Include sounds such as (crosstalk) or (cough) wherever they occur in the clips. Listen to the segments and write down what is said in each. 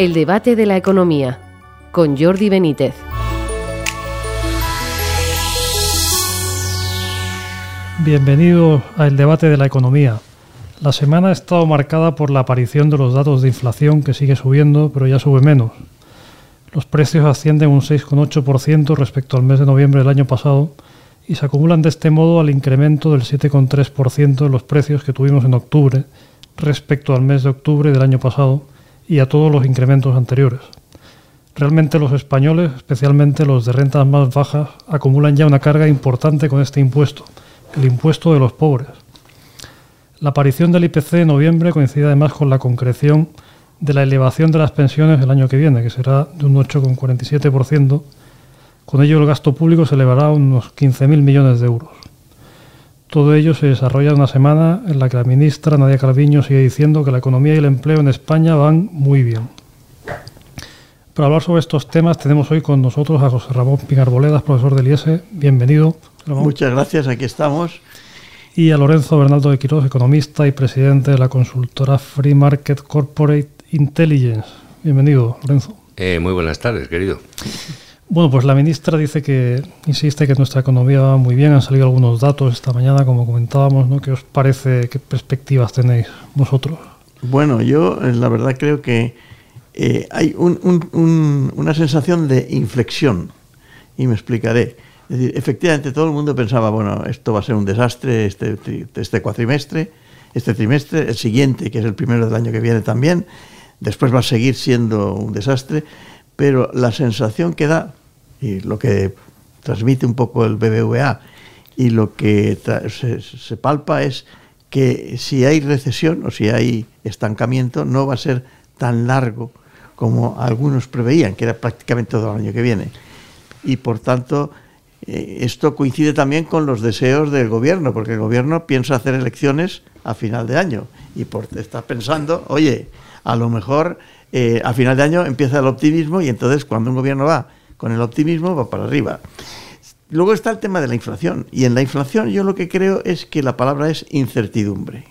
El debate de la economía con Jordi Benítez. Bienvenido al debate de la economía. La semana ha estado marcada por la aparición de los datos de inflación que sigue subiendo, pero ya sube menos. Los precios ascienden un 6,8% respecto al mes de noviembre del año pasado y se acumulan de este modo al incremento del 7,3% de los precios que tuvimos en octubre respecto al mes de octubre del año pasado y a todos los incrementos anteriores. Realmente los españoles, especialmente los de rentas más bajas, acumulan ya una carga importante con este impuesto, el impuesto de los pobres. La aparición del IPC en noviembre coincide además con la concreción de la elevación de las pensiones el año que viene, que será de un 8,47%. Con ello el gasto público se elevará a unos 15.000 millones de euros. Todo ello se desarrolla en una semana en la que la ministra Nadia Calviño sigue diciendo que la economía y el empleo en España van muy bien. Para hablar sobre estos temas tenemos hoy con nosotros a José Ramón Pinarboledas, profesor del IES. Bienvenido. Muchas gracias, aquí estamos. Y a Lorenzo Bernaldo de Quiroz, economista y presidente de la consultora Free Market Corporate Intelligence. Bienvenido, Lorenzo. Eh, muy buenas tardes, querido. Bueno, pues la ministra dice que insiste que nuestra economía va muy bien. Han salido algunos datos esta mañana, como comentábamos, ¿no? ¿Qué os parece? ¿Qué perspectivas tenéis vosotros? Bueno, yo eh, la verdad creo que eh, hay una sensación de inflexión y me explicaré. Es decir, efectivamente todo el mundo pensaba, bueno, esto va a ser un desastre este, este cuatrimestre, este trimestre, el siguiente, que es el primero del año que viene también, después va a seguir siendo un desastre, pero la sensación que da y lo que transmite un poco el BBVA y lo que se, palpa es que si hay recesión o si hay estancamiento no va a ser tan largo como algunos preveían, que era prácticamente todo el año que viene. Y por tanto, eh, esto coincide también con los deseos del gobierno, porque el gobierno piensa hacer elecciones a final de año y por, está pensando, oye, a lo mejor eh, a final de año empieza el optimismo y entonces cuando un gobierno va con el optimismo va para arriba. Luego está el tema de la inflación. Y en la inflación yo lo que creo es que la palabra es incertidumbre.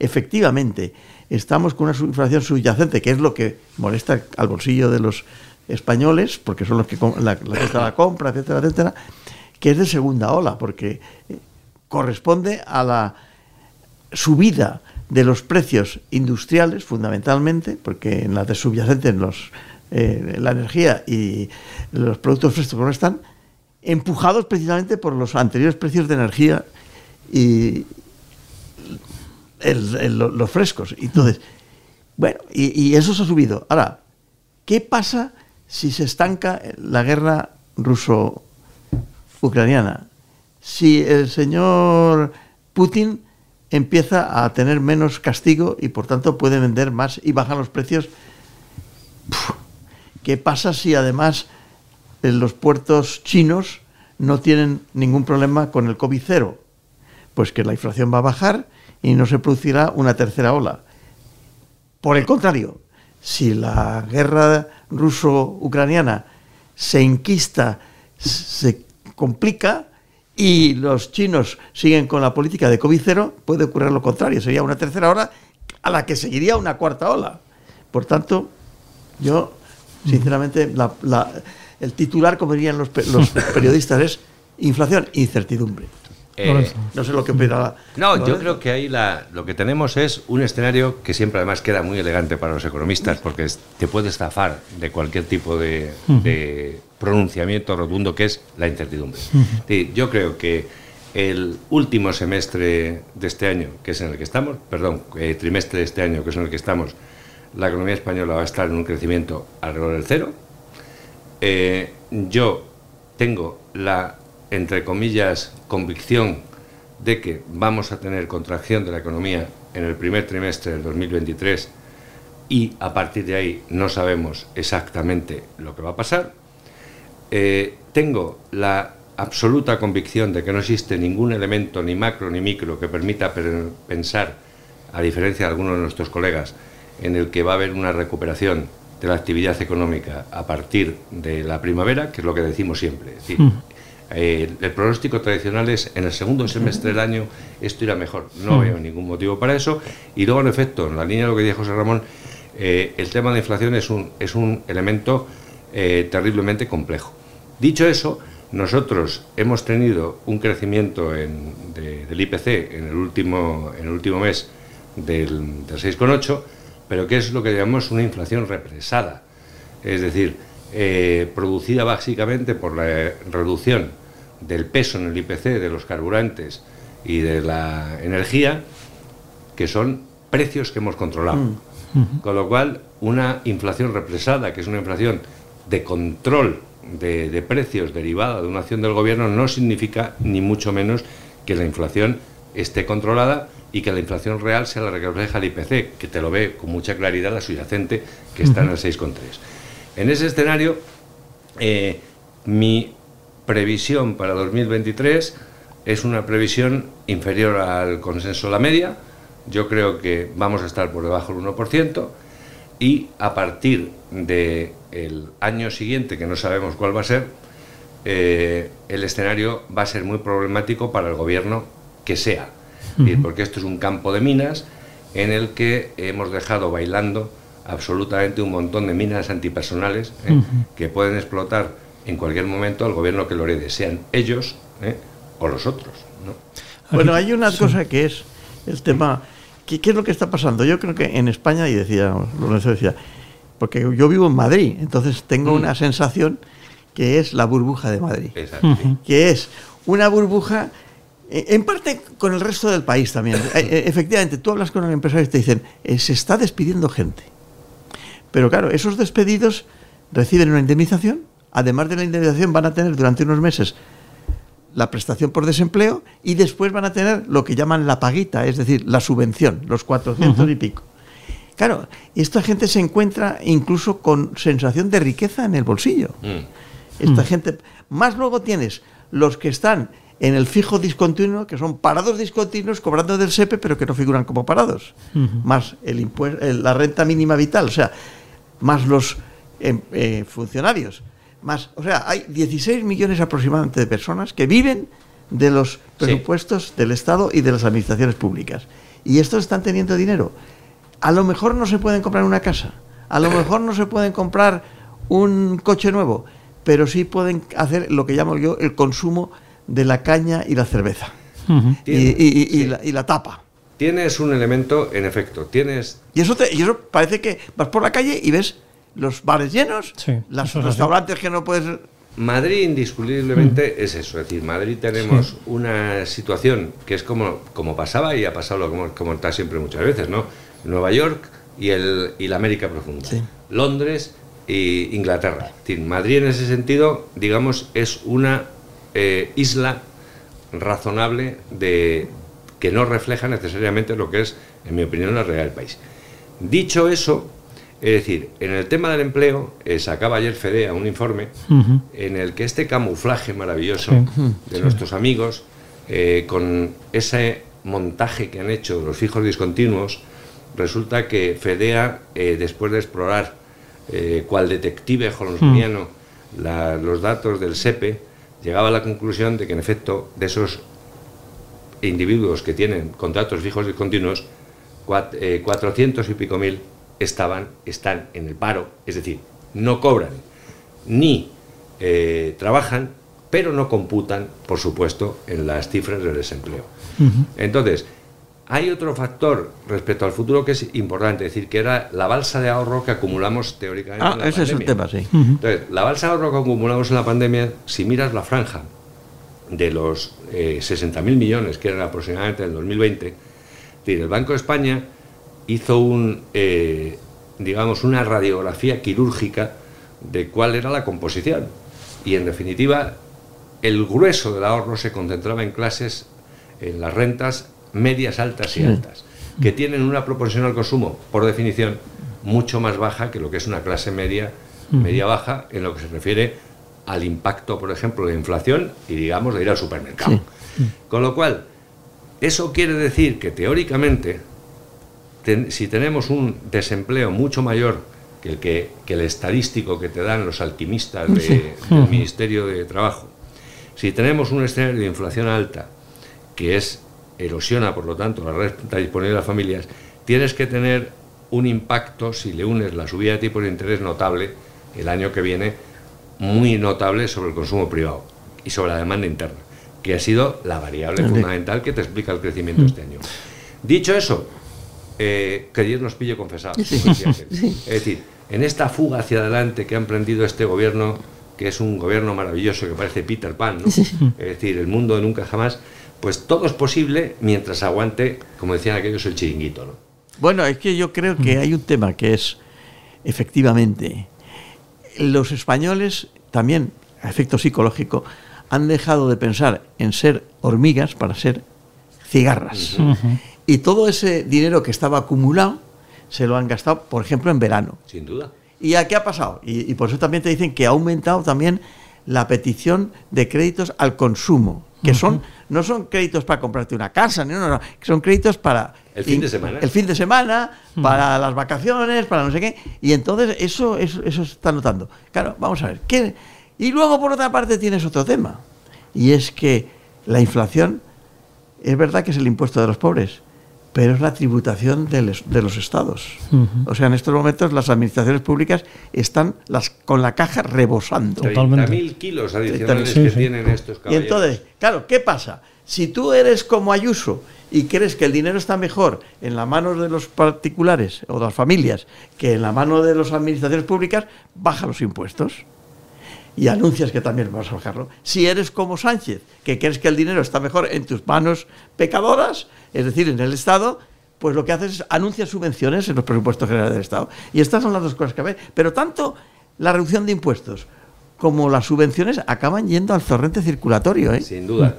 Efectivamente, estamos con una inflación subyacente, que es lo que molesta al bolsillo de los españoles, porque son los que la, la, la compra, etcétera, etcétera, que es de segunda ola, porque eh, corresponde a la subida de los precios industriales, fundamentalmente, porque en la de subyacente, en los eh, la energía y los productos frescos no están, empujados precisamente por los anteriores precios de energía y los frescos. Entonces, bueno, y, eso se ha subido. Ahora, ¿qué pasa si se estanca la guerra ruso-ucraniana? Si el señor Putin empieza a tener menos castigo y por tanto puede vender más y bajan los precios. ¿Qué pasa si además en los puertos chinos no tienen ningún problema con el COVID cero? Pues que la inflación va a bajar y no se producirá una tercera ola. Por el contrario, si la guerra ruso-ucraniana se inquista, se complica y los chinos siguen con la política de COVID cero, puede ocurrir lo contrario. Sería una tercera ola a la que seguiría una cuarta ola. Por tanto, yo Sinceramente, el titular, como dirían los, (laughs) periodistas, es inflación, incertidumbre. Eh, no sé lo que opinará. No, yo creo que ahí lo que tenemos es un escenario que siempre además queda muy elegante para los economistas porque te puede estafar de cualquier tipo de, pronunciamiento rotundo que es la incertidumbre. yo creo que el último semestre de este año, que es en el que estamos, perdón, eh, trimestre de este año, que es en el que estamos, la economía española va a estar en un crecimiento alrededor del cero. Eh, yo tengo la, entre comillas, convicción de que vamos a tener contracción de la economía en el primer trimestre del 2023 y a partir de ahí no sabemos exactamente lo que va a pasar. Eh, tengo la absoluta convicción de que no existe ningún elemento, ni macro ni micro, que permita pensar, a diferencia de algunos de nuestros colegas, en el que va a haber una recuperación de la actividad económica a partir de la primavera, que es lo que decimos siempre. decir, eh, el pronóstico tradicional es en el segundo semestre del año esto irá mejor. No veo ningún motivo para eso. Y luego, en efecto, en la línea de lo que dijo José Ramón, eh, el tema de inflación es un, es un elemento eh, terriblemente complejo. Dicho eso, nosotros hemos tenido un crecimiento del IPC en el último, en el último mes del, del 6,8, pero que es lo que llamamos una inflación represada, es decir, eh, producida básicamente por la reducción del peso en el IPC de los carburantes y de la energía, que son precios que hemos controlado. Mm. Con lo cual, una inflación represada, que es una inflación de control de, precios derivada de una acción del gobierno no significa ni mucho menos que la inflación esté controlada y que la inflación real sea la que refleja el IPC, que te lo ve con mucha claridad la subyacente, que está en el 6,3. En ese escenario, eh, mi previsión para 2023 es una previsión inferior al consenso de la media. Yo creo que vamos a estar por debajo del 1% y a partir del año siguiente, que no sabemos cuál va a ser, eh, el escenario va a ser muy problemático para el gobierno que sea, porque esto es un campo de minas en el que hemos dejado bailando absolutamente un montón de minas antipersonales ¿eh? que pueden explotar en cualquier momento al gobierno que lo herede, sean ellos ¿eh? o los otros. Bueno, hay una cosa que es el tema ¿Qué, es lo que está pasando? Yo creo que en España, y decía, Lorenzo decía, porque yo vivo en Madrid, entonces tengo mm. una sensación que es la burbuja de Madrid. Que es una burbuja, en parte con el resto del país también. Eh, eh, efectivamente, tú hablas con los empresarios y te dicen, se está despidiendo gente. Pero claro, esos despedidos reciben una indemnización, además de la indemnización van a tener durante unos meses la prestación por desempleo y después van a tener lo que llaman la paguita, es decir, la subvención, los 400 y pico. Claro, esta gente se encuentra incluso con sensación de riqueza en el bolsillo. Mm. Esta mm. gente, más luego tienes los que están en el fijo discontinuo, que son parados discontinuos cobrando del SEPE, pero que no figuran como parados, más el impuesto, la renta mínima vital, o sea, más los em, eh, funcionarios más. O sea, hay 16 millones aproximadamente de personas que viven de los presupuestos del Estado y de las administraciones públicas. Y estos están teniendo dinero. A lo mejor no se pueden comprar una casa, a lo (laughs) mejor no se pueden comprar un coche nuevo, pero sí pueden hacer lo que llamo yo el consumo de la caña y la cerveza. y, la, tapa. Tienes un elemento, en efecto, tienes... Y eso, y eso parece que vas por la calle y ves los bares llenos, los restaurantes que no puedes... Madrid indiscutiblemente es eso, es decir, Madrid tenemos una situación que es como, como pasaba y ha pasado lo como, como está siempre muchas veces, ¿no? Nueva York y, el, y la América profunda, Londres y Inglaterra. Madrid en ese sentido, digamos, es una eh, isla razonable de que no refleja necesariamente lo que es, en mi opinión, la realidad del país. Dicho eso, es decir, en el tema del empleo, eh, sacaba ayer FEDEA un informe en el que este camuflaje maravilloso de nuestros amigos, eh, con ese montaje que han hecho los fijos discontinuos, resulta que FEDEA, eh, después de explorar cual detective holmesiano los datos del SEPE, llegaba a la conclusión de que, en efecto, de esos individuos que tienen contratos fijos discontinuos, 400 y pico mil estaban, están en el paro, es decir, no cobran ni eh, trabajan, pero no computan, por supuesto, en las cifras del desempleo. Entonces, hay otro factor respecto al futuro que es importante, es decir, que era la balsa de ahorro que acumulamos teóricamente ah, en la ese es el tema, sí. Entonces, la balsa de ahorro que acumulamos en la pandemia, si miras la franja de los eh, 60.000 millones que eran aproximadamente en el 2020, el Banco de España hizo un, eh, digamos, una radiografía quirúrgica de cuál era la composición. Y en definitiva, el grueso del ahorro se concentraba en clases, en las rentas medias, altas y altas, que tienen una proporción al consumo, por definición, mucho más baja que lo que es una clase media, media baja, en lo que se refiere al impacto, por ejemplo, de inflación y, digamos, de ir al supermercado. Con lo cual, eso quiere decir que teóricamente si tenemos un desempleo mucho mayor que el, que, el estadístico que te dan los alquimistas del Ministerio de Trabajo, si tenemos un escenario de inflación alta, que es erosiona, por lo tanto, la renta disponible de las familias, tienes que tener un impacto, si le unes la subida de tipos de interés notable, el año que viene, muy notable sobre el consumo privado y sobre la demanda interna, que ha sido la variable fundamental que te explica el crecimiento este año. Dicho eso, eh, que Dios nos pille confesados. (laughs) Es decir, en esta fuga hacia adelante que ha emprendido este gobierno, que es un gobierno maravilloso que parece Peter Pan, ¿no? es decir, el mundo nunca jamás, pues todo es posible mientras aguante, como decían aquellos, el chiringuito. ¿no? Bueno, es que yo creo que hay un tema que es, efectivamente, los españoles también, a efecto psicológico, han dejado de pensar en ser hormigas para ser cigarras. Y todo ese dinero que estaba acumulado se lo han gastado, por ejemplo, en verano. Sin duda. ¿Y a qué ha pasado? Y, por eso también te dicen que ha aumentado también la petición de créditos al consumo, que son no son créditos para comprarte una casa, no, no, no, son créditos para el fin de semana, el fin de semana, para las vacaciones, para no sé qué, y entonces eso, eso, eso se está notando. Claro, vamos a ver, ¿qué? y luego por otra parte tienes otro tema, y es que la inflación es verdad que es el impuesto de los pobres, pero es la tributación de, los estados. O sea, en estos momentos las administraciones públicas están las, con la caja rebosando. mil kilos adicionales que tienen estos caballeros. Y entonces, claro, ¿qué pasa? Si tú eres como Ayuso y crees que el dinero está mejor en la mano de los particulares o de las familias que en la mano de las administraciones públicas, baja los impuestos y anuncias que también vas a bajarlo. Si eres como Sánchez, que crees que el dinero está mejor en tus manos pecadoras, es decir, en el Estado, pues lo que haces es anuncias subvenciones en los presupuestos generales del Estado. Y estas son las dos cosas que ver. Pero tanto la reducción de impuestos como las subvenciones acaban yendo al torrente circulatorio. ¿eh? Sin duda.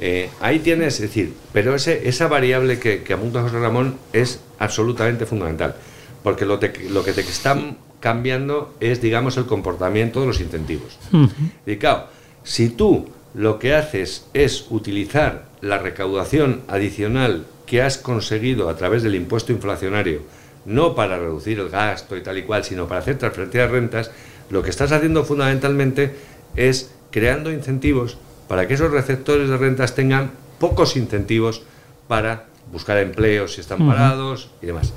Eh, ahí tienes, es decir, pero ese, esa variable que, que apunta José Ramón es absolutamente fundamental. Porque lo, lo que te están cambiando es, digamos, el comportamiento de los incentivos. Y claro, si tú lo que haces es utilizar la recaudación adicional que has conseguido a través del impuesto inflacionario, no para reducir el gasto y tal y cual, sino para hacer transferencia de rentas, lo que estás haciendo fundamentalmente es creando incentivos para que esos receptores de rentas tengan pocos incentivos para buscar empleos si están parados y demás.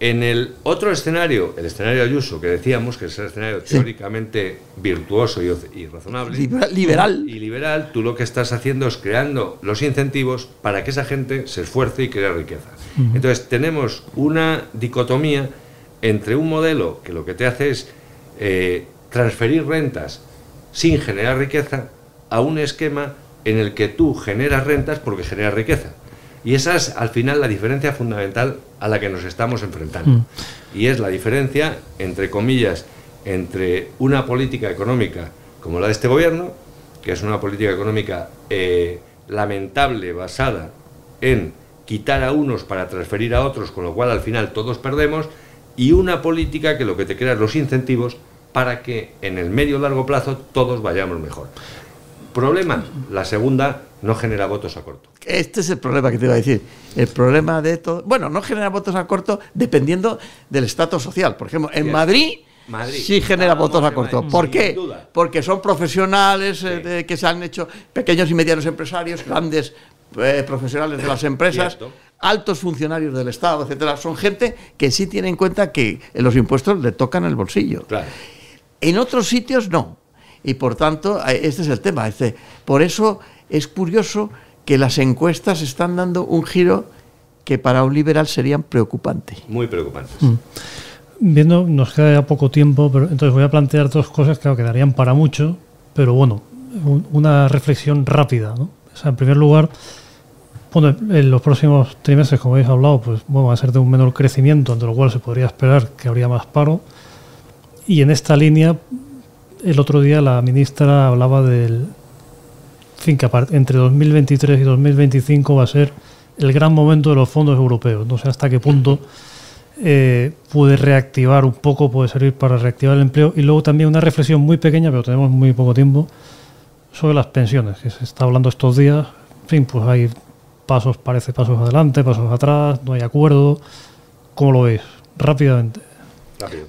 En el otro escenario, el escenario Ayuso, que decíamos que es el escenario teóricamente virtuoso y, razonable. Liberal. Y liberal, tú lo que estás haciendo es creando los incentivos para que esa gente se esfuerce y cree riqueza. Entonces, tenemos una dicotomía entre un modelo que lo que te hace es eh, transferir rentas sin generar riqueza a un esquema en el que tú generas rentas porque generas riqueza. Y esa es al final la diferencia fundamental a la que nos estamos enfrentando. Mm. Y es la diferencia, entre comillas, entre una política económica como la de este gobierno, que es una política económica eh, lamentable basada en quitar a unos para transferir a otros, con lo cual al final todos perdemos, y una política que lo que te crea es los incentivos para que en el medio largo plazo todos vayamos mejor. Problema, la segunda no genera votos a corto. Este es el problema que te iba a decir. El problema de todo. Bueno, no genera votos a corto dependiendo del estatus social. Por ejemplo, en Madrid. sí genera votos a corto. ¿Por qué? Porque son profesionales eh, que se han hecho pequeños y medianos empresarios, grandes eh, profesionales de las empresas, altos funcionarios del Estado, etcétera. Son gente que sí tiene en cuenta que los impuestos le tocan el bolsillo. En otros sitios no. Y por tanto, eh, este es el tema. Este, por eso es curioso que las encuestas están dando un giro que para un liberal serían preocupantes. Muy preocupantes. Mm. Viendo, nos queda ya poco tiempo, pero entonces voy a plantear dos cosas que quedarían para mucho, pero bueno, una reflexión rápida. ¿no? en primer lugar, bueno, en los próximos trimestres, como habéis hablado, pues bueno, va a ser de un menor crecimiento, ante lo cual se podría esperar que habría más paro. Y en esta línea, el otro día la ministra hablaba del, fin, que entre 2023 y 2025 va a ser el gran momento de los fondos europeos. No sé hasta qué punto eh, puede reactivar un poco, puede servir para reactivar el empleo. Y luego también una reflexión muy pequeña, pero tenemos muy poco tiempo, sobre las pensiones, que se está hablando estos días. En fin, pues hay pasos, parece pasos adelante, pasos atrás, no hay acuerdo. ¿Cómo lo veis? Rápidamente.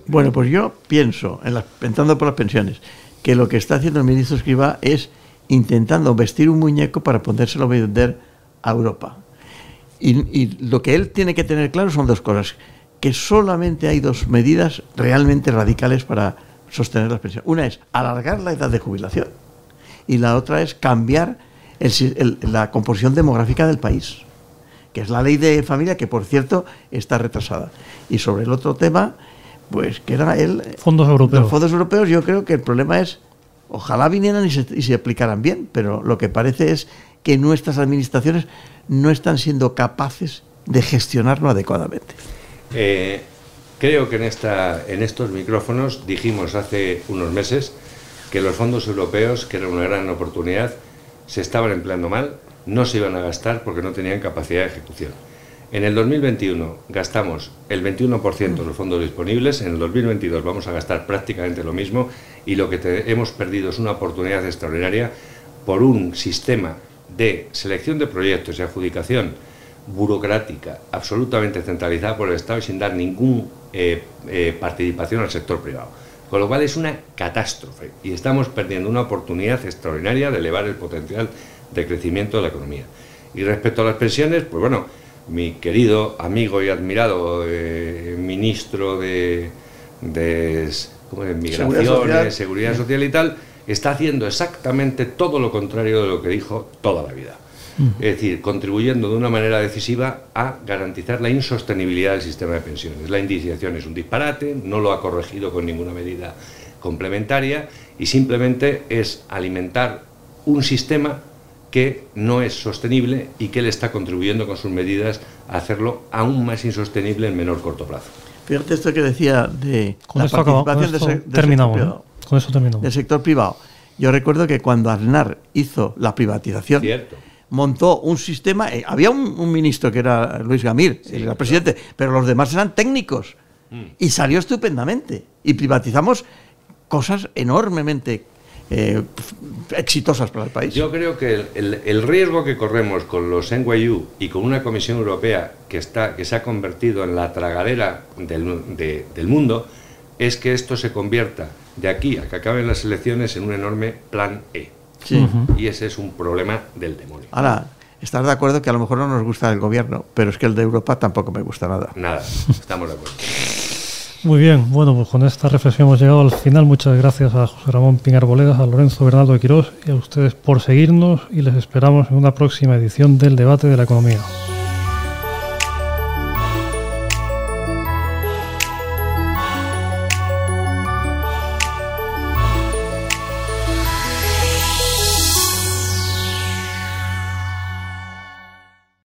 Bueno, pues yo pienso, en las, pensando por las pensiones, que lo que está haciendo el ministro Escriba es intentando vestir un muñeco para podérselo vender a Europa. Y, lo que él tiene que tener claro son dos cosas. que solamente hay dos medidas realmente radicales para sostener las pensiones. Una es alargar la edad de jubilación y la otra es cambiar la composición demográfica del país, que es la ley de familia que, por cierto, está retrasada. Y sobre el otro tema, pues que era el... Fondos europeos. Los fondos europeos, yo creo que el problema es, ojalá vinieran y se, y aplicaran bien, pero lo que parece es que nuestras administraciones no están siendo capaces de gestionarlo adecuadamente. Eh, creo que en, esta, en estos micrófonos dijimos hace unos meses que los fondos europeos, que era una gran oportunidad, se estaban empleando mal, no se iban a gastar porque no tenían capacidad de ejecución. En el 2021 gastamos el 21% de los fondos disponibles, en el 2022 vamos a gastar prácticamente lo mismo y lo que hemos perdido es una oportunidad extraordinaria por un sistema de selección de proyectos y adjudicación burocrática, absolutamente centralizada por el Estado y sin dar ninguna eh, eh, participación al sector privado. Con lo cual es una catástrofe y estamos perdiendo una oportunidad extraordinaria de elevar el potencial de crecimiento de la economía. Y respecto a las pensiones, pues bueno, mi querido amigo y admirado eh, ministro de, de, Migraciones, Seguridad Social y tal, está haciendo exactamente todo lo contrario de lo que dijo toda la vida. Es decir, contribuyendo de una manera decisiva a garantizar la insostenibilidad del sistema de pensiones. La indiciación es un disparate, no lo ha corregido con ninguna medida complementaria y simplemente es alimentar un sistema que no es sostenible y que le está contribuyendo con sus medidas a hacerlo aún más insostenible en menor corto plazo. Fíjate esto que decía de la participación del, terminamos, con eso terminamos. del sector privado. Yo recuerdo que cuando Aznar hizo la privatización, montó un sistema. Eh, había un, ministro que era Luis Gamir, era presidente, pero los demás eran técnicos. Mm. Y salió estupendamente. Y privatizamos cosas enormemente eh, exitosas para el país. Yo creo que el, riesgo que corremos con los NYU y con una Comisión Europea que, está, que se ha convertido en la tragadera del, del mundo es que esto se convierta de aquí a que acaben las elecciones en un enorme plan E. Y ese es un problema del demonio. Ahora, estás de acuerdo que a lo mejor no nos gusta el gobierno, pero es que el de Europa tampoco me gusta nada. Nada, estamos de acuerdo. Muy bien, bueno, pues con esta reflexión hemos llegado al final. Muchas gracias a José Ramón Pinar Boledas, a Lorenzo Bernardo de Quirós y a ustedes por seguirnos y les esperamos en una próxima edición del debate de la economía.